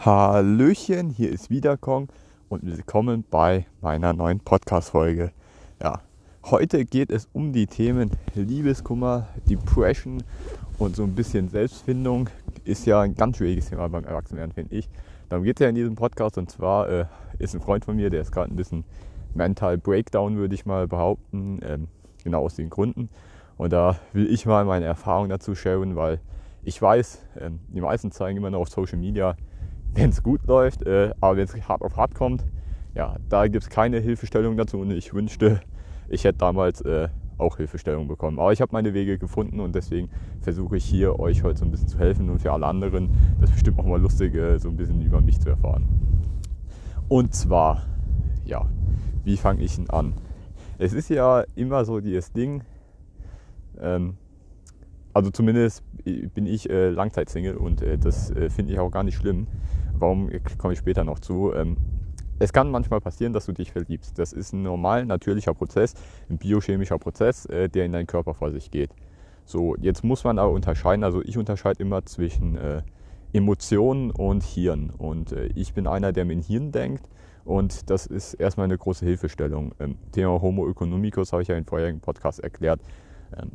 Hallöchen, hier ist wieder Kong und willkommen bei meiner neuen Podcast-Folge. Ja, heute geht es um die Themen Liebeskummer, Depression und so ein bisschen Selbstfindung. Ist ja ein ganz schwieriges Thema beim Erwachsenwerden, finde ich. Darum geht es ja in diesem Podcast und zwar äh, ist ein Freund von mir, der ist gerade ein bisschen Mental Breakdown, würde ich mal behaupten, ähm, genau aus den Gründen. Und da will ich mal meine Erfahrung dazu sharen, weil ich weiß, ähm, die meisten zeigen immer noch auf Social Media, wenn es gut läuft, äh, aber wenn es hart auf hart kommt, ja, da gibt es keine Hilfestellung dazu und ich wünschte, ich hätte damals äh, auch Hilfestellung bekommen. Aber ich habe meine Wege gefunden und deswegen versuche ich hier euch heute so ein bisschen zu helfen und für alle anderen, das ist bestimmt auch mal lustig, äh, so ein bisschen über mich zu erfahren. Und zwar, ja, wie fange ich denn an? Es ist ja immer so dieses Ding, ähm, also zumindest bin ich äh, Langzeitsingle und äh, das äh, finde ich auch gar nicht schlimm. Warum komme ich später noch zu? Ähm, es kann manchmal passieren, dass du dich verliebst. Das ist ein normal, natürlicher Prozess, ein biochemischer Prozess, äh, der in deinen Körper vor sich geht. So, jetzt muss man aber unterscheiden. Also ich unterscheide immer zwischen äh, Emotionen und Hirn. Und äh, ich bin einer, der mit dem Hirn denkt. Und das ist erstmal eine große Hilfestellung. Ähm, Thema Homo economicus habe ich ja in vorherigen Podcast erklärt. Ähm,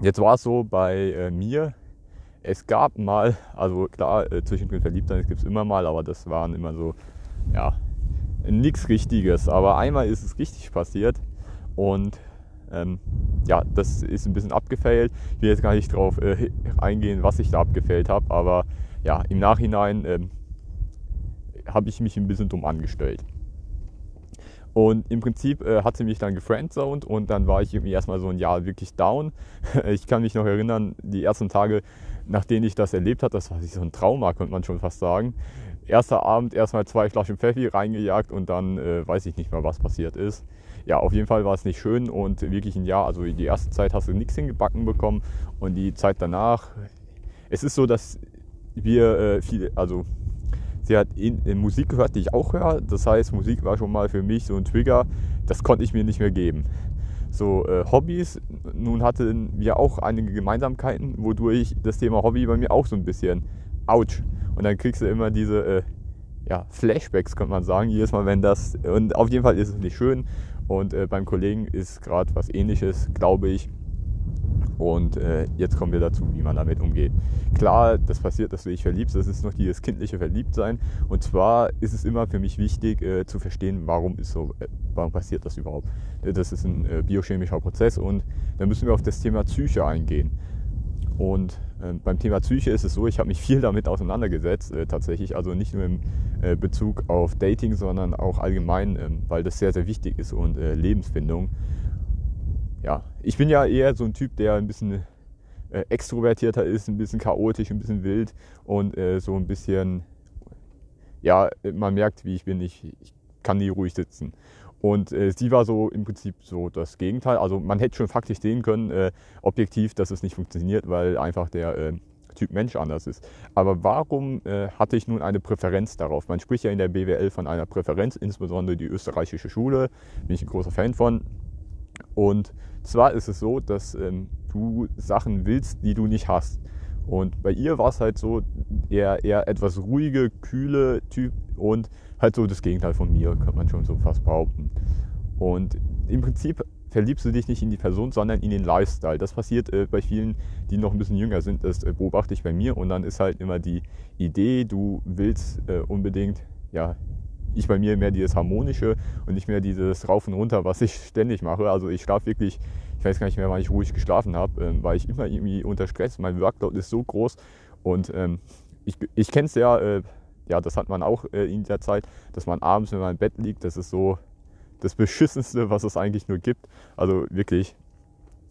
jetzt war es so bei äh, mir, es gab mal, also klar, äh, zwischendrin verliebt sein, gibt es immer mal, aber das waren immer so, ja, nichts Richtiges. Aber einmal ist es richtig passiert und ähm, ja, das ist ein bisschen abgefailt. Ich will jetzt gar nicht drauf äh, eingehen, was ich da abgefailt habe, aber ja, im Nachhinein ähm, habe ich mich ein bisschen dumm angestellt. Und im Prinzip äh, hat sie mich dann gefriendzoned und dann war ich irgendwie erstmal so ein Jahr wirklich down. Ich kann mich noch erinnern, die ersten Tage, nachdem ich das erlebt habe, das war so ein Trauma, könnte man schon fast sagen. Erster Abend erstmal zwei Flaschen Pfeffi reingejagt und dann äh, weiß ich nicht mehr, was passiert ist. Ja, auf jeden Fall war es nicht schön und wirklich ein Jahr, also die erste Zeit hast du nichts hingebacken bekommen und die Zeit danach, es ist so, dass wir äh, viele, also sie hat Musik gehört, die ich auch höre. Das heißt, Musik war schon mal für mich so ein Trigger, das konnte ich mir nicht mehr geben. So äh, Hobbys, nun hatten wir auch einige Gemeinsamkeiten, wodurch das Thema Hobby bei mir auch so ein bisschen ouch. Und dann kriegst du immer diese äh, ja, Flashbacks, könnte man sagen, jedes Mal, wenn das. Und auf jeden Fall ist es nicht schön. Und äh, beim Kollegen ist gerade was ähnliches, glaube ich. Und äh, jetzt kommen wir dazu, wie man damit umgeht. Klar, das passiert, dass du dich verliebst, das ist noch dieses kindliche Verliebtsein. Und zwar ist es immer für mich wichtig äh, zu verstehen, warum ist so, äh, warum passiert das überhaupt. Das ist ein äh, biochemischer Prozess und dann müssen wir auf das Thema Psyche eingehen. Und äh, beim Thema Psyche ist es so, ich habe mich viel damit auseinandergesetzt, äh, tatsächlich, also nicht nur im Bezug auf Dating, sondern auch allgemein, ähm, weil das sehr, sehr wichtig ist und Lebensfindung ja, ich bin ja eher so ein Typ, der ein bisschen äh, extrovertierter ist, ein bisschen chaotisch, ein bisschen wild und äh, so ein bisschen, ja, man merkt, wie ich bin, ich, ich kann nie ruhig sitzen. Und äh, sie war so im Prinzip so das Gegenteil. Also man hätte schon faktisch sehen können, äh, objektiv, dass es nicht funktioniert, weil einfach der äh, Typ Mensch anders ist. Aber warum äh, hatte ich nun eine Präferenz darauf? Man spricht ja in der BWL von einer Präferenz, insbesondere die österreichische Schule, bin ich ein großer Fan von. Und zwar ist es so, dass ähm, du Sachen willst, die du nicht hast. Und bei ihr war es halt so, eher, eher etwas ruhige, kühle Typ und halt so das Gegenteil von mir, kann man schon so fast behaupten. Und im Prinzip verliebst du dich nicht in die Person, sondern in den Lifestyle. Das passiert äh, bei vielen, die noch ein bisschen jünger sind. Das äh, beobachte ich bei mir. Und dann ist halt immer die Idee, du willst äh, unbedingt ja, ich bei mir mehr dieses Harmonische und nicht mehr dieses Rauf und Runter, was ich ständig mache. Also ich schlafe wirklich, ich weiß gar nicht mehr, wann ich ruhig geschlafen habe, ähm, weil ich immer irgendwie unter Stress, mein Workload ist so groß und ähm, ich, ich kenne es ja, äh, ja, das hat man auch äh, in der Zeit, dass man abends, wenn man im Bett liegt, das ist so das Beschissenste, was es eigentlich nur gibt. Also wirklich,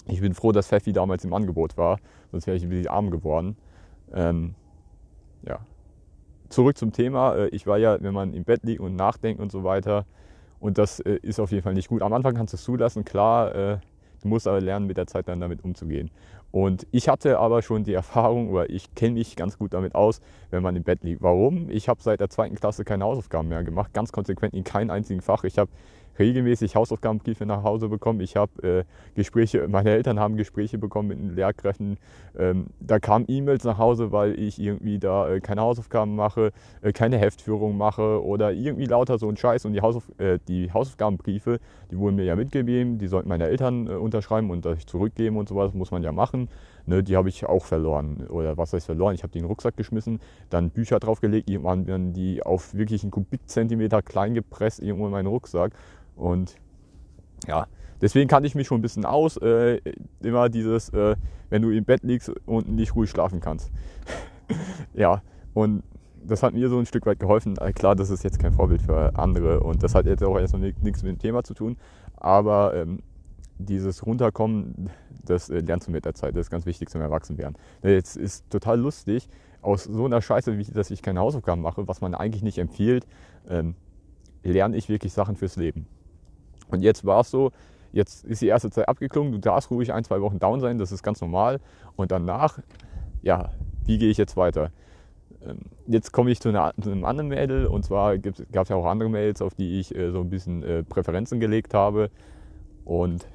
ich bin froh, dass Pfeffi damals im Angebot war, sonst wäre ich ein bisschen arm geworden. Ähm, ja, zurück zum Thema. Äh, ich war ja, wenn man im Bett liegt und nachdenkt und so weiter, und das äh, ist auf jeden Fall nicht gut. Am Anfang kannst du es zulassen, klar, äh, du musst aber lernen, mit der Zeit dann damit umzugehen. Und ich hatte aber schon die Erfahrung, oder ich kenne mich ganz gut damit aus, wenn man im Bett liegt. Warum? Ich habe seit der zweiten Klasse keine Hausaufgaben mehr gemacht, ganz konsequent in keinem einzigen Fach. Ich habe regelmäßig Hausaufgabenbriefe nach Hause bekommen. Ich habe äh, Gespräche, meine Eltern haben Gespräche bekommen mit den Lehrkräften. Ähm, da kamen E-Mails nach Hause, weil ich irgendwie da äh, keine Hausaufgaben mache, äh, keine Heftführung mache oder irgendwie lauter so ein Scheiß. Und die, Hausauf äh, die Hausaufgabenbriefe, die wurden mir ja mitgegeben, die sollten meine Eltern äh, unterschreiben und das zurückgeben und sowas, muss man ja machen. Ne, die habe ich auch verloren. Oder was heißt verloren? Ich habe die in den Rucksack geschmissen, dann Bücher draufgelegt, irgendwann werden die auf wirklich einen Kubikzentimeter klein gepresst, irgendwo in meinen Rucksack. Und ja, deswegen kannte ich mich schon ein bisschen aus. Äh, immer dieses, äh, wenn du im Bett liegst und nicht ruhig schlafen kannst. ja, und das hat mir so ein Stück weit geholfen. Äh, klar, das ist jetzt kein Vorbild für andere und das hat jetzt auch erstmal nichts mit dem Thema zu tun. Aber ähm, dieses Runterkommen, das äh, lernst du mit der Zeit. Das ist ganz wichtig zum Erwachsenwerden. Jetzt ist total lustig, aus so einer Scheiße, wie dass ich keine Hausaufgaben mache, was man eigentlich nicht empfiehlt, ähm, lerne ich wirklich Sachen fürs Leben. Und jetzt war es so, jetzt ist die erste Zeit abgeklungen, du darfst ruhig ein, zwei Wochen down sein, das ist ganz normal. Und danach, ja, wie gehe ich jetzt weiter? Ähm, jetzt komme ich zu, einer, zu, einem anderen Mädel und zwar gab es ja auch andere Mails, auf die ich äh, so ein bisschen äh, Präferenzen gelegt habe. Und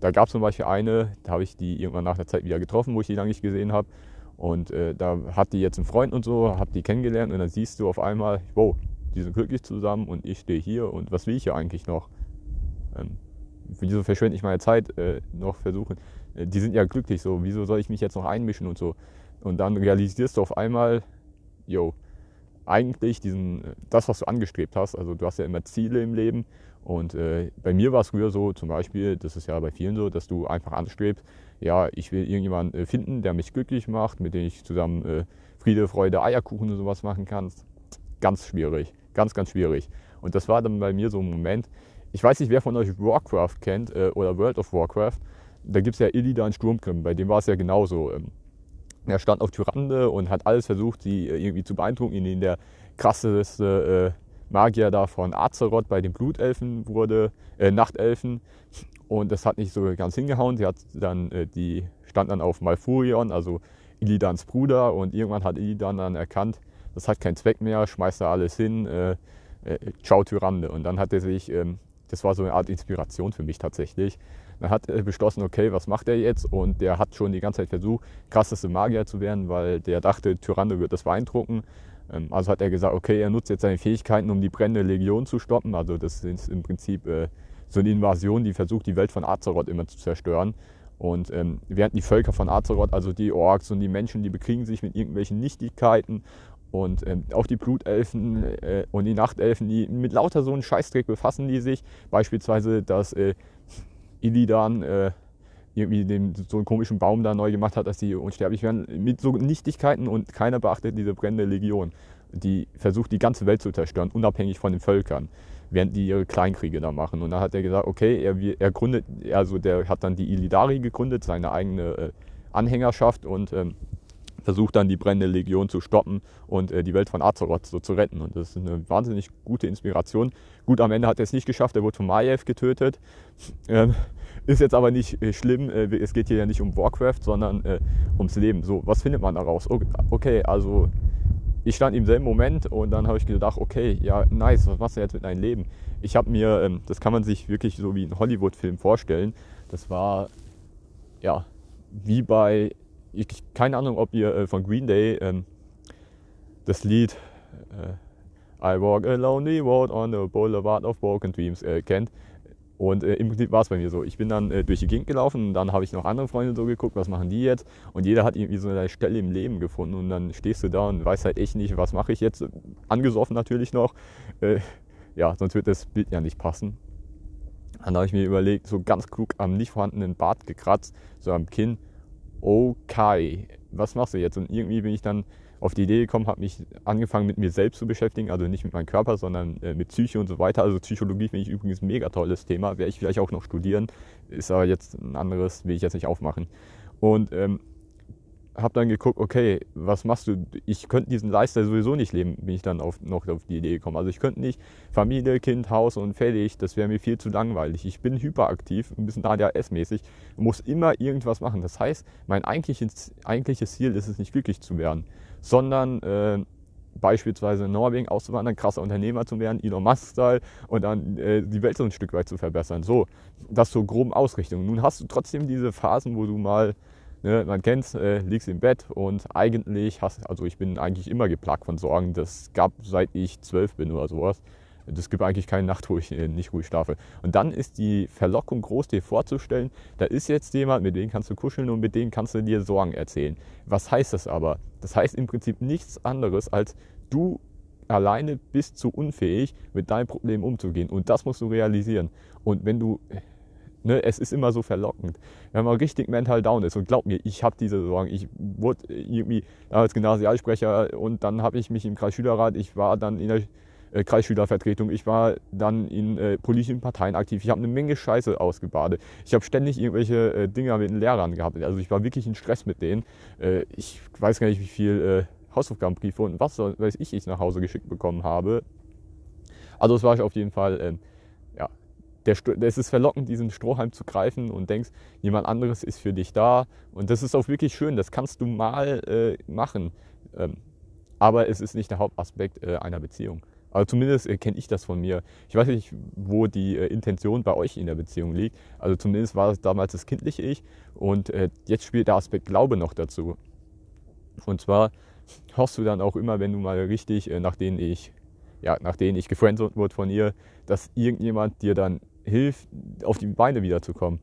da gab es zum Beispiel eine, da habe ich die irgendwann nach der Zeit wieder getroffen, wo ich die lange nicht gesehen habe. Und äh, da hat die jetzt einen Freund und so, habe die kennengelernt und dann siehst du auf einmal, wow, die sind glücklich zusammen und ich stehe hier und was will ich hier eigentlich noch? Ähm, wieso verschwende ich meine Zeit äh, noch versuchen? Äh, die sind ja glücklich so, wieso soll ich mich jetzt noch einmischen und so? Und dann realisierst du auf einmal, yo, eigentlich diesen, äh, das, was du angestrebt hast, also du hast ja immer Ziele im Leben und äh, bei mir war es früher so, zum Beispiel, das ist ja bei vielen so, dass du einfach anstrebst, ja, ich will irgendjemanden äh, finden, der mich glücklich macht, mit dem ich zusammen äh, Friede, Freude, Eierkuchen und sowas machen kann. Ganz schwierig, ganz, ganz schwierig. Und das war dann bei mir so ein Moment, ich weiß nicht, wer von euch Warcraft kennt äh, oder World of Warcraft. Da gibt es ja Illidan Sturmgrim, bei dem war es ja genauso. Ähm, er stand auf Tyrande und hat alles versucht, sie äh, irgendwie zu beeindrucken, ihn der krasseste äh, Magier da von Azeroth bei den Blutelfen wurde, äh, Nachtelfen. Und das hat nicht so ganz hingehauen. Sie hat dann, äh, die stand dann auf Malfurion, also Illidans Bruder. Und irgendwann hat Illidan dann erkannt, das hat keinen Zweck mehr, schmeißt da alles hin, äh, äh, ciao Tyrande. Und dann hat er sich ähm, das war so eine Art Inspiration für mich tatsächlich. Dann hat er beschlossen, okay, was macht er jetzt? Und der hat schon die ganze Zeit versucht, krasseste Magier zu werden, weil der dachte, Tyrande wird das beeindrucken. Ähm, also hat er gesagt, okay, er nutzt jetzt seine Fähigkeiten, um die brennende Legion zu stoppen. Also das ist im Prinzip äh, so eine Invasion, die versucht, die Welt von Azeroth immer zu zerstören. Und ähm, während die Völker von Azeroth, also die Orks und die Menschen, die bekriegen sich mit irgendwelchen Nichtigkeiten und ähm, auch die Blutelfen äh, und die Nachtelfen, die mit lauter so einem Scheißdreck befassen die sich. Beispielsweise, dass äh, Illidan äh, irgendwie den, so einen komischen Baum da neu gemacht hat, dass die unsterblich werden. Mit so Nichtigkeiten und keiner beachtet diese brennende Legion. Die versucht, die ganze Welt zu zerstören, unabhängig von den Völkern, während die ihre Kleinkriege da machen. Und dann hat er gesagt, okay, er, er gründet, also der hat dann die Illidari gegründet, seine eigene äh, Anhängerschaft und ähm, versucht dann die brennende Legion zu stoppen und äh, die Welt von Azeroth so zu retten. Und das ist eine wahnsinnig gute Inspiration. Gut, am Ende hat er es nicht geschafft, er wurde von Maiev getötet. Ähm, ist jetzt aber nicht äh, schlimm, äh, es geht hier ja nicht um Warcraft, sondern äh, ums Leben. So, was findet man daraus? Okay, also ich stand im selben Moment und dann habe ich gedacht, okay, ja, nice, was machst du jetzt mit deinem Leben? Ich habe mir, ähm, das kann man sich wirklich so wie ein Hollywood-Film vorstellen. Das war, ja, wie bei ich, keine Ahnung, ob ihr äh, von Green Day ähm, das Lied äh, I Walk a Lonely Road on the Boulevard of Broken Dreams äh, kennt. Und äh, im Prinzip war es bei mir so. Ich bin dann äh, durch die Gegend gelaufen und dann habe ich noch andere Freunde so geguckt, was machen die jetzt? Und jeder hat irgendwie so eine Stelle im Leben gefunden und dann stehst du da und weißt halt echt nicht, was mache ich jetzt? Angesoffen natürlich noch. Äh, ja, sonst wird das Bild ja nicht passen. Dann habe ich mir überlegt, so ganz klug am nicht vorhandenen Bart gekratzt, so am Kinn okay, was machst du jetzt? Und irgendwie bin ich dann auf die Idee gekommen, habe mich angefangen mit mir selbst zu beschäftigen, also nicht mit meinem Körper, sondern äh, mit Psyche und so weiter. Also Psychologie finde ich übrigens ein mega tolles Thema, werde ich vielleicht auch noch studieren, ist aber jetzt ein anderes, will ich jetzt nicht aufmachen. Und ähm, habe dann geguckt, okay, was machst du? Ich könnte diesen Lifestyle sowieso nicht leben, bin ich dann auf, noch auf die Idee gekommen. Also ich könnte nicht Familie, Kind, Haus und fertig, das wäre mir viel zu langweilig. Ich bin hyperaktiv, ein bisschen ADHS-mäßig, muss immer irgendwas machen. Das heißt, mein eigentliches, eigentliches Ziel ist es nicht glücklich zu werden, sondern äh, beispielsweise in Norwegen auszuwandern, krasser Unternehmer zu werden, Elon Musk-Style und dann äh, die Welt so ein Stück weit zu verbessern. So, das zur groben Ausrichtung. Nun hast du trotzdem diese Phasen, wo du mal Ne, man kennt äh, liegst im Bett und eigentlich hast, also ich bin eigentlich immer geplagt von Sorgen. Das gab seit ich zwölf bin oder sowas. Das gibt eigentlich keine Nacht, wo ich äh, nicht ruhig schlafe. Und dann ist die Verlockung groß, dir vorzustellen, da ist jetzt jemand, mit dem kannst du kuscheln und mit dem kannst du dir Sorgen erzählen. Was heißt das aber? Das heißt im Prinzip nichts anderes, als du alleine bist zu unfähig, mit deinem Problem umzugehen. Und das musst du realisieren. Und wenn du Ne, es ist immer so verlockend. Wenn man richtig mental down ist und glaub mir, ich habe diese Sorgen. Ich wurde irgendwie als Gymnasialsprecher und dann habe ich mich im Kreisschülerrat, ich war dann in der äh, Kreisschülervertretung, ich war dann in äh, politischen Parteien aktiv. Ich habe eine Menge Scheiße ausgebadet. Ich habe ständig irgendwelche äh, Dinger mit den Lehrern gehabt. Also ich war wirklich in Stress mit denen. Äh, ich weiß gar nicht, wie viel äh, Hausaufgabenbriefe und was weiß ich, ich nach Hause geschickt bekommen habe. Also es war auf jeden Fall ähm, der, es ist verlockend, diesen Strohhalm zu greifen und denkst, jemand anderes ist für dich da. Und das ist auch wirklich schön, das kannst du mal äh, machen. Ähm, aber es ist nicht der Hauptaspekt äh, einer Beziehung. Also zumindest äh, kenne ich das von mir. Ich weiß nicht, wo die äh, Intention bei euch in der Beziehung liegt. Also zumindest war es damals das kindliche Ich und äh, jetzt spielt der Aspekt Glaube noch dazu. Und zwar hoffst du dann auch immer, wenn du mal richtig, äh, nach denen ich ja, nach denen ich gefriendzoned wurde von ihr, dass irgendjemand dir dann hilft, auf die Beine wiederzukommen.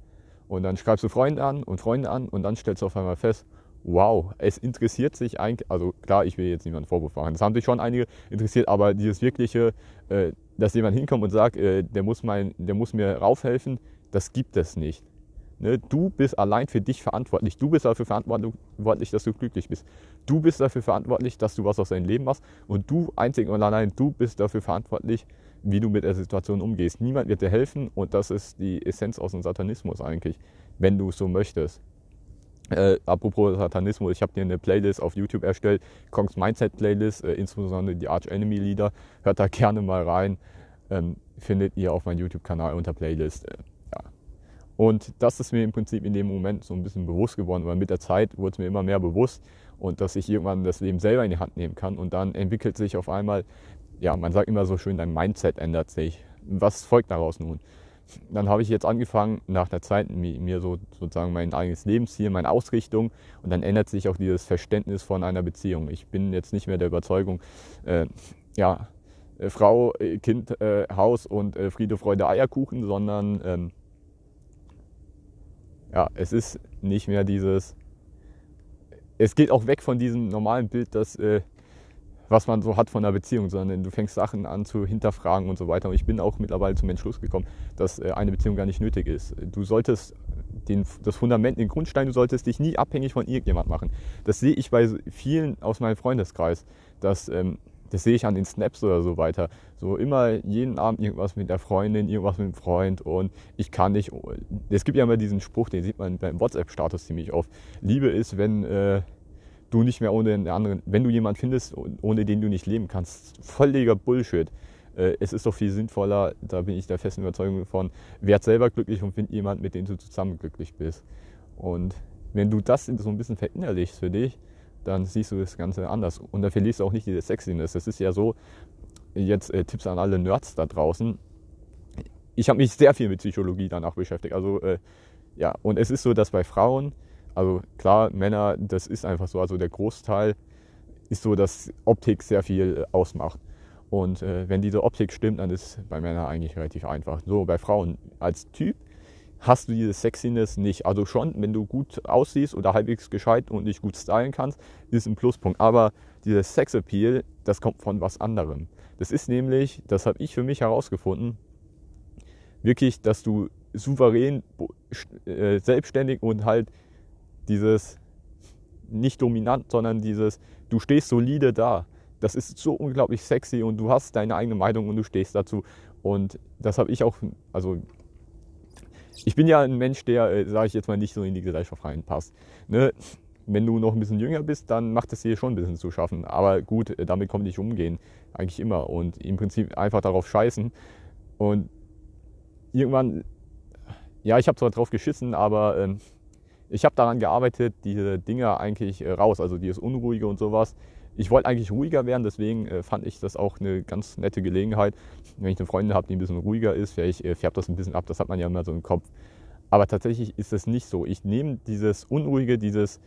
Und dann schreibst du Freunde an und Freunde an und dann stellst du auf einmal fest, wow, es interessiert sich eigentlich, also klar, ich will jetzt niemanden Vorwurf machen, das haben sich schon einige interessiert, aber dieses wirkliche, äh, dass jemand hinkommt und sagt, äh, der, muss mein, der muss mir raufhelfen, das gibt es nicht. Ne? Du bist allein für dich verantwortlich. Du bist dafür verantwortlich, dass du glücklich bist. Du bist dafür verantwortlich, dass du was aus deinem Leben machst. Und du einzig und allein, du bist dafür verantwortlich, wie du mit der Situation umgehst. Niemand wird dir helfen und das ist die Essenz aus dem Satanismus eigentlich, wenn du es so möchtest. Äh, apropos Satanismus, ich habe dir eine Playlist auf YouTube erstellt, Kongs Mindset Playlist, äh, insbesondere die Arch Enemy Lieder. Hört da gerne mal rein. Ähm, findet ihr auf meinem YouTube-Kanal unter Playlist. Äh, ja. Und das ist mir im Prinzip in dem Moment so ein bisschen bewusst geworden, weil mit der Zeit wurde es mir immer mehr bewusst und dass ich irgendwann das Leben selber in die Hand nehmen kann. Und dann entwickelt sich auf einmal ja, man sagt immer so schön, dein Mindset ändert sich. Was folgt daraus nun? Dann habe ich jetzt angefangen, nach der Zeit mir so sozusagen mein eigenes Lebensziel, meine Ausrichtung und dann ändert sich auch dieses Verständnis von einer Beziehung. Ich bin jetzt nicht mehr der Überzeugung, äh, ja, äh, Frau, äh, Kind, äh, Haus und äh, Friede, Freude, Eierkuchen, sondern ähm, ja, es ist nicht mehr dieses, es geht auch weg von diesem normalen Bild, dass äh, was man so hat von einer Beziehung, sondern du fängst Sachen an zu hinterfragen und so weiter. Und ich bin auch mittlerweile zum Entschluss gekommen, dass äh, eine Beziehung gar nicht nötig ist. Du solltest den, das Fundament, den Grundstein, du solltest dich nie abhängig von irgendjemand machen. Das sehe ich bei vielen aus meinem Freundeskreis, dass, ähm, das sehe ich an den Snaps oder so weiter. So immer jeden Abend irgendwas mit der Freundin, irgendwas mit dem Freund und ich kann nicht. Es gibt ja immer diesen Spruch, den sieht man beim WhatsApp-Status ziemlich oft. Liebe ist, wenn äh, du nicht mehr ohne den anderen, wenn du jemanden findest, ohne den du nicht leben kannst, völliger Bullshit. Äh, es ist doch viel sinnvoller, da bin ich der festen Überzeugung von, werd selber glücklich und find jemanden, mit dem du zusammen glücklich bist. Und wenn du das so ein bisschen verinnerlichst für dich, dann siehst du das Ganze anders. Und dann verlierst du auch nicht diese Sexiness. Das ist ja so, jetzt äh, Tipps an alle Nerds da draußen. Ich habe mich sehr viel mit Psychologie danach beschäftigt. Also äh, ja, und es ist so, dass bei Frauen also klar, Männer, das ist einfach so. Also der Großteil ist so, dass Optik sehr viel äh, ausmacht. Und äh, wenn diese Optik stimmt, dann ist bei Männern eigentlich relativ einfach. So, bei Frauen als Typ hast du diese Sexiness nicht. Also schon, wenn du gut aussiehst oder halbwegs gescheit und dich gut stylen kannst, ist ein Pluspunkt. Aber dieser Sexappeal, das kommt von was anderem. Das ist nämlich, das habe ich für mich herausgefunden, wirklich, dass du souverän, äh, selbstständig und halt dieses nicht dominant, sondern dieses, du stehst solide da. Das ist so unglaublich sexy und du hast deine eigene Meinung und du stehst dazu. Und das habe ich auch, also ich bin ja ein Mensch, der, äh, sage ich jetzt mal, nicht so in die Gesellschaft reinpasst. Ne? wenn du noch ein bisschen jünger bist, dann macht es dir schon ein bisschen zu schaffen. Aber gut, äh, damit kommt nicht umgehen. Eigentlich immer. Und im Prinzip einfach darauf scheißen. Und irgendwann, ja, ich habe zwar drauf geschissen, aber ähm, ich habe daran gearbeitet, diese Dinger eigentlich äh, raus, also dieses Unruhige und sowas. Ich wollte eigentlich ruhiger werden, deswegen äh, fand ich das auch eine ganz nette Gelegenheit. Wenn ich eine Freundin habe, die ein bisschen ruhiger ist, vielleicht äh, färbt das ein bisschen ab, das hat man ja immer so im Kopf. Aber tatsächlich ist es nicht so. Ich nehme dieses Unruhige, dieses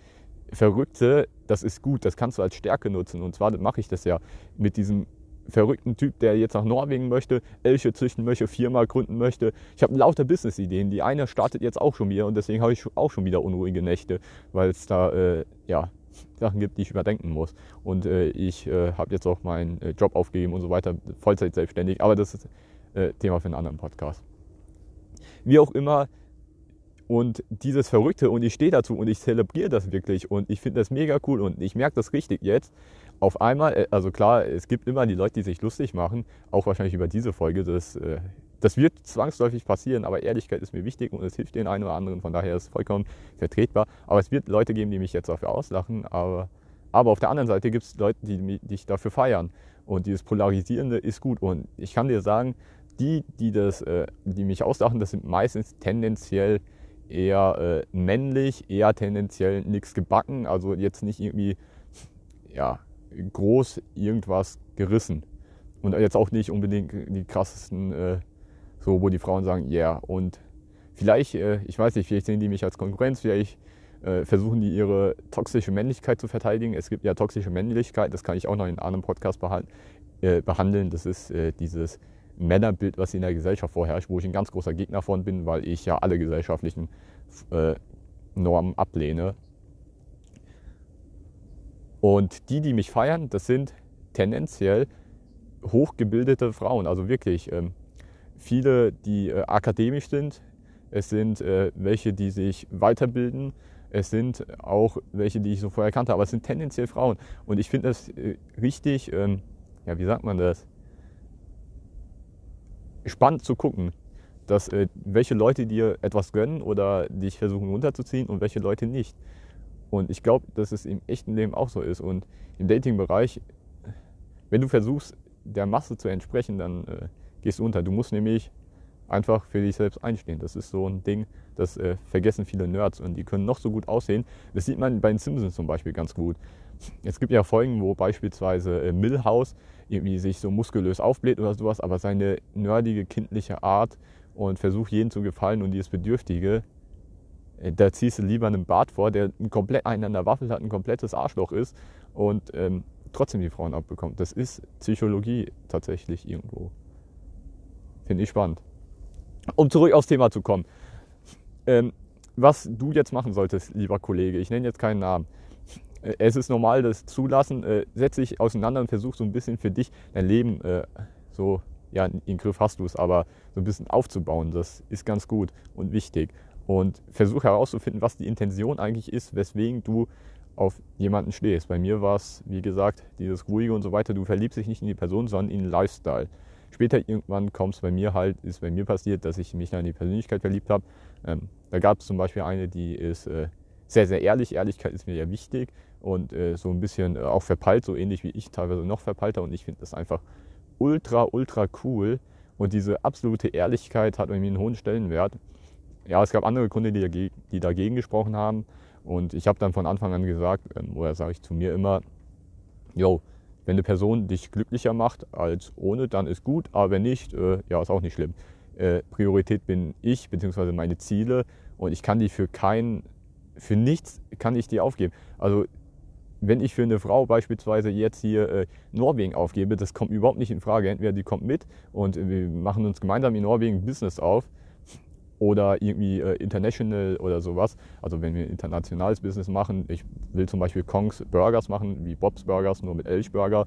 Verrückte, das ist gut, das kannst du als Stärke nutzen. Und zwar mache ich das ja mit diesem verrückten Typ, der jetzt nach Norwegen möchte, Elche züchten möchte, Firma gründen möchte. Ich habe lauter Business-Ideen. Die eine startet jetzt auch schon wieder und deswegen habe ich auch schon wieder unruhige Nächte, weil es da äh, ja, Sachen gibt, die ich überdenken muss. Und äh, ich äh, habe jetzt auch meinen äh, Job aufgegeben und so weiter, Vollzeit selbstständig. Aber das ist äh, Thema für einen anderen Podcast. Wie auch immer, und dieses Verrückte, und ich stehe dazu und ich zelebriere das wirklich und ich finde das mega cool und ich merke das richtig jetzt. Auf einmal, äh, also klar, es gibt immer die Leute, die sich lustig machen, auch wahrscheinlich über diese Folge. Das, äh, das wird zwangsläufig passieren, aber Ehrlichkeit ist mir wichtig und es hilft den einen oder anderen, von daher ist es vollkommen vertretbar. Aber es wird Leute geben, die mich jetzt dafür auslachen, aber, aber auf der anderen Seite gibt es Leute, die dich dafür feiern. Und dieses Polarisierende ist gut. Und ich kann dir sagen, die, die, das, äh, die mich auslachen, das sind meistens tendenziell eher männlich, eher tendenziell nichts gebacken, also jetzt nicht irgendwie ja, groß irgendwas gerissen. Und jetzt auch nicht unbedingt die krassesten, äh, so wo die Frauen sagen, ja. Yeah. Und vielleicht, äh, ich weiß nicht, vielleicht sehen die mich als Konkurrenz, vielleicht äh, versuchen die ihre toxische Männlichkeit zu verteidigen. Es gibt ja toxische Männlichkeit, das kann ich auch noch in einem anderen Podcast äh, behandeln. Das ist äh, dieses Männerbild, was in der Gesellschaft vorherrscht, wo ich ein ganz großer Gegner von bin, weil ich ja alle gesellschaftlichen äh, Normen ablehne. Und die, die mich feiern, das sind tendenziell hochgebildete Frauen, also wirklich ähm, viele, die äh, akademisch sind. Es sind äh, welche, die sich weiterbilden. Es sind auch welche, die ich so vorher kannte, aber es sind tendenziell Frauen. Und ich finde das äh, richtig, ähm, ja, wie sagt man das? spannend zu gucken, dass äh, welche Leute dir etwas gönnen oder dich versuchen runterzuziehen und welche Leute nicht. Und ich glaube, dass es im echten Leben auch so ist. Und im Dating-Bereich, wenn du versuchst, der Masse zu entsprechen, dann äh, gehst du unter. Du musst nämlich einfach für dich selbst einstehen. Das ist so ein Ding, das äh, vergessen viele Nerds und die können noch so gut aussehen. Das sieht man bei den Simpsons zum Beispiel ganz gut. Es gibt ja Folgen, wo beispielsweise äh, Millhouse irgendwie sich so muskulös aufbläht oder sowas, aber seine nerdige, kindliche Art und versucht jeden zu gefallen und dieses Bedürftige, da ziehst du lieber einen Bart vor, der ein komplett einen an der Waffel hat, ein komplettes Arschloch ist und ähm, trotzdem die Frauen abbekommt. Das ist Psychologie tatsächlich irgendwo. Finde ich spannend. Um zurück aufs Thema zu kommen. Ähm, was du jetzt machen solltest, lieber Kollege, ich nenne jetzt keinen Namen. Äh, es ist normal, das zulassen. Äh, setz dich auseinander und versuch so ein bisschen für dich dein Leben äh, so, ja, in den Griff hast du es, aber so ein bisschen aufzubauen. Das ist ganz gut und wichtig. Und versuch herauszufinden, was die Intention eigentlich ist, weswegen du auf jemanden stehst. Bei mir war es, wie gesagt, dieses Ruhige und so weiter. Du verliebst dich nicht in die Person, sondern in den Lifestyle. Später irgendwann kommt es bei mir halt, ist bei mir passiert, dass ich mich in die Persönlichkeit verliebt habe. Ähm, da gab es zum Beispiel eine, die ist äh, sehr, sehr ehrlich. Ehrlichkeit ist mir ja wichtig und äh, so ein bisschen äh, auch verpeilt, so ähnlich wie ich, teilweise noch verpeilter. Und ich finde das einfach ultra, ultra cool. Und diese absolute Ehrlichkeit hat irgendwie einen hohen Stellenwert. Ja, es gab andere Kunden, die, dagegen, die dagegen gesprochen haben. Und ich habe dann von Anfang an gesagt, ähm, oder sage ich zu mir immer, yo, wenn eine Person dich glücklicher macht als ohne, dann ist gut, aber wenn nicht, äh, ja, ist auch nicht schlimm. Äh, Priorität bin ich, beziehungsweise meine Ziele und ich kann die für keinen, für nichts kann ich die aufgeben. Also wenn ich für eine Frau beispielsweise jetzt hier äh, Norwegen aufgebe, das kommt überhaupt nicht in Frage. Entweder die kommt mit und wir machen uns gemeinsam in Norwegen Business auf oder irgendwie äh, international oder sowas. Also wenn wir internationales Business machen, ich will zum Beispiel Kongs Burgers machen, wie Bob's Burgers, nur mit Elchburger,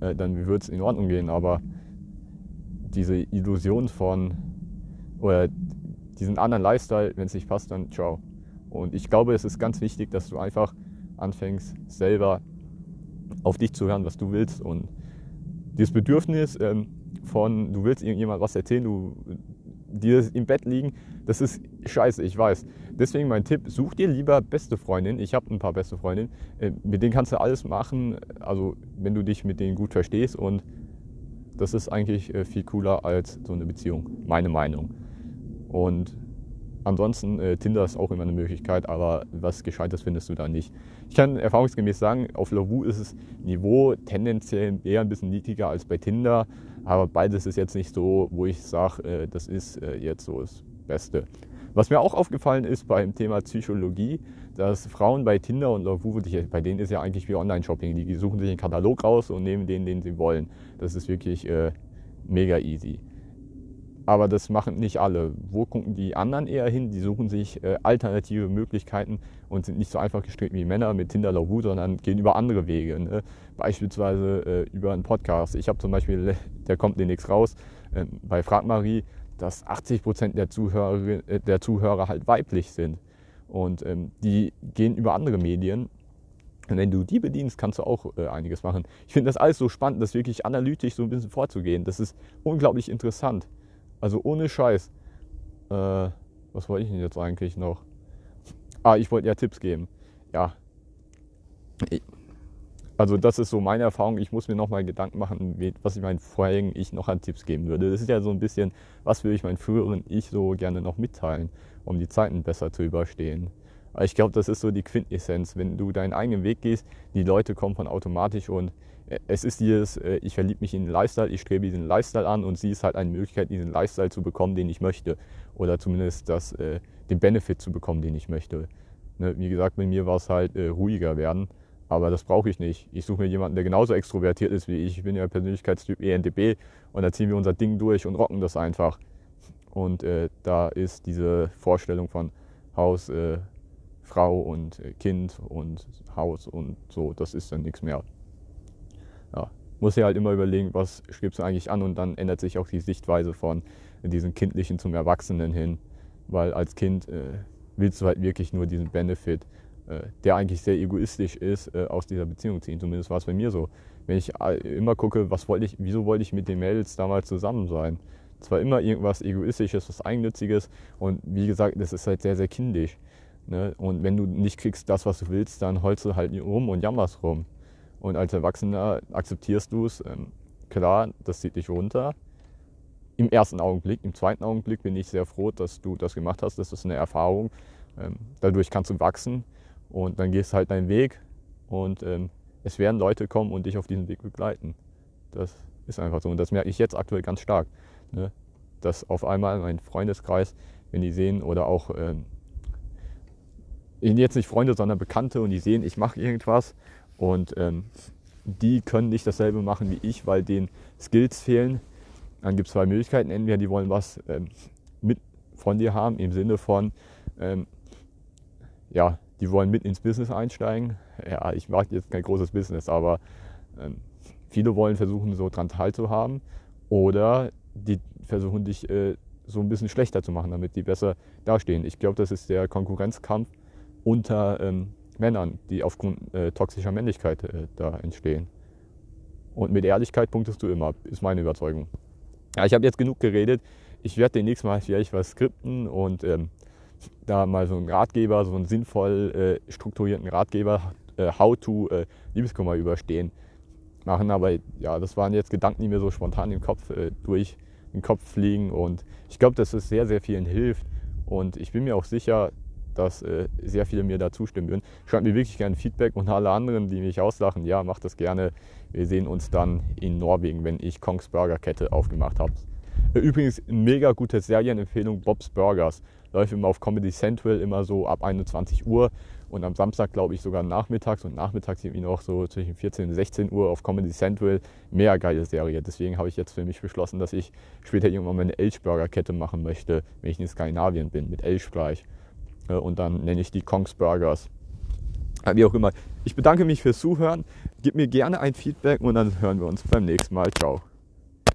äh, dann wird es in Ordnung gehen. Aber diese Illusion von oder diesen anderen Lifestyle, wenn es nicht passt, dann ciao. Und ich glaube, es ist ganz wichtig, dass du einfach anfängst, selber auf dich zu hören, was du willst. Und dieses Bedürfnis ähm, von, du willst irgendjemand was erzählen, du dieses im Bett liegen, das ist scheiße, ich weiß. Deswegen mein Tipp, such dir lieber beste Freundinnen. Ich habe ein paar beste Freundinnen. Äh, mit denen kannst du alles machen, also wenn du dich mit denen gut verstehst und das ist eigentlich äh, viel cooler als so eine Beziehung, meine Meinung. Und ansonsten, äh, Tinder ist auch immer eine Möglichkeit, aber was Gescheites findest du da nicht. Ich kann erfahrungsgemäß sagen, auf Lavu ist das Niveau tendenziell eher ein bisschen niedriger als bei Tinder, aber beides ist jetzt nicht so, wo ich sage, äh, das ist äh, jetzt so das Beste. Was mir auch aufgefallen ist beim Thema Psychologie, dass Frauen bei Tinder und Lavu, bei denen ist ja eigentlich wie Online-Shopping, die suchen sich einen Katalog raus und nehmen den, den sie wollen. Das ist wirklich äh, mega easy. Aber das machen nicht alle. Wo gucken die anderen eher hin? Die suchen sich äh, alternative Möglichkeiten und sind nicht so einfach gestrickt wie Männer mit Tinder Lavu, sondern gehen über andere Wege. Ne? Beispielsweise äh, über einen Podcast. Ich habe zum Beispiel, der kommt demnächst raus, äh, bei Frag Marie, dass 80 Prozent der Zuhörer, äh, der Zuhörer halt weiblich sind. Und ähm, die gehen über andere Medien. Und wenn du die bedienst, kannst du auch äh, einiges machen. Ich finde das alles so spannend, das wirklich analytisch so ein bisschen vorzugehen. Das ist unglaublich interessant. Also ohne Scheiß. Äh, was wollte ich denn jetzt eigentlich noch? Ah, ich wollte ja Tipps geben. Ja. Also das ist so meine Erfahrung. Ich muss mir nochmal Gedanken machen, was ich meinen vorherigen Ich noch an Tipps geben würde. Das ist ja so ein bisschen, was würde ich meinen früheren Ich so gerne noch mitteilen, um die Zeiten besser zu überstehen. Ich glaube, das ist so die Quintessenz. Wenn du deinen eigenen Weg gehst, die Leute kommen von automatisch und es ist dieses, äh, ich verliebe mich in den Lifestyle, ich strebe diesen Lifestyle an und sie ist halt eine Möglichkeit, diesen Lifestyle zu bekommen, den ich möchte. Oder zumindest das, äh, den Benefit zu bekommen, den ich möchte. Ne, wie gesagt, bei mir war es halt äh, ruhiger werden, aber das brauche ich nicht. Ich suche mir jemanden, der genauso extrovertiert ist wie ich. Ich bin ja Persönlichkeitstyp ENTP und da ziehen wir unser Ding durch und rocken das einfach. Und da ist diese Vorstellung von Haus, Frau und Kind und Haus und so, das ist dann nichts mehr ja, muss ja halt immer überlegen, was strebst du eigentlich an und dann ändert sich auch die Sichtweise von diesem Kindlichen zum Erwachsenen hin, weil als Kind äh, willst du halt wirklich nur diesen Benefit, äh, der eigentlich sehr egoistisch ist, äh, aus dieser Beziehung ziehen. Zumindest war es bei mir so. Wenn ich äh, immer gucke, was wollte ich, wieso wollte ich mit den Mädels damals zusammen sein? Es war immer irgendwas Egoistisches, was Eigennütziges und wie gesagt, das ist halt sehr, sehr kindisch. Ne? Und wenn du nicht kriegst das, was du willst, dann holst du halt rum und jammerst rum. Und als Erwachsener akzeptierst du es, ähm, klar, das zieht dich runter. Im ersten Augenblick, im zweiten Augenblick bin ich sehr froh, dass du das gemacht hast. Das ist eine Erfahrung. Ähm, dadurch kannst du wachsen und dann gehst halt deinen Weg und ähm, es werden Leute kommen und dich auf diesen Weg begleiten. Das ist einfach so und das merke ich jetzt aktuell ganz stark. Ne? Dass auf einmal mein Freundeskreis, wenn die sehen oder auch jetzt nicht Freunde, sondern Bekannte und die sehen, ich mache irgendwas und ähm, die können nicht dasselbe machen wie ich, weil denen Skills fehlen. Dann gibt es zwei Möglichkeiten. Entweder die wollen was ähm, mit von dir haben, im Sinne von, ähm, ja, die wollen mit ins Business einsteigen. Ja, ich mache jetzt kein großes Business, aber ähm, viele wollen versuchen, so dran teilzuhaben. Oder die versuchen dich äh, so ein bisschen schlechter zu machen, damit die besser dastehen. Ich glaube, das ist der Konkurrenzkampf unter ähm, Männern, die aufgrund äh, toxischer Männlichkeit äh, da entstehen. Und mit Ehrlichkeit punktest du immer, ist meine Überzeugung. Ja, ich habe jetzt genug geredet. Ich werde demnächst mal vielleicht was skripten und ähm, da mal so einen Ratgeber, so einen sinnvoll äh, strukturierten Ratgeber, äh, how to äh, Liebeskummer überstehen, machen. Aber ja, das waren jetzt Gedanken, die mir so spontan im Kopf äh, durch den Kopf fliegen. Und ich glaube, dass es sehr, sehr vielen hilft. Und ich bin mir auch sicher, dass äh, sehr viele mir da zustimmen würden. Schreibt mir wirklich gerne Feedback und alle anderen, die mich auslachen, ja, macht das gerne. Wir sehen uns dann in Norwegen, wenn ich Kongs Burger Kette aufgemacht habe. Äh, übrigens, mega gute Serienempfehlung, Bob's Burgers. Läuft immer auf Comedy Central, immer so ab 21 Uhr. Und am Samstag, glaube ich, sogar nachmittags und nachmittags irgendwie noch so zwischen 14 und 16 Uhr auf Comedy Central. Mega geile Serie. Deswegen habe ich jetzt für mich beschlossen, dass ich später irgendwann meine Elchburger-Kette machen möchte, wenn ich in Skandinavien bin, mit Elchfleisch. Äh, und dann nenne ich die Kongs Burgers. Äh, wie auch immer. Ich bedanke mich fürs Zuhören. Gib mir gerne ein Feedback und dann hören wir uns beim nächsten Mal. Ciao.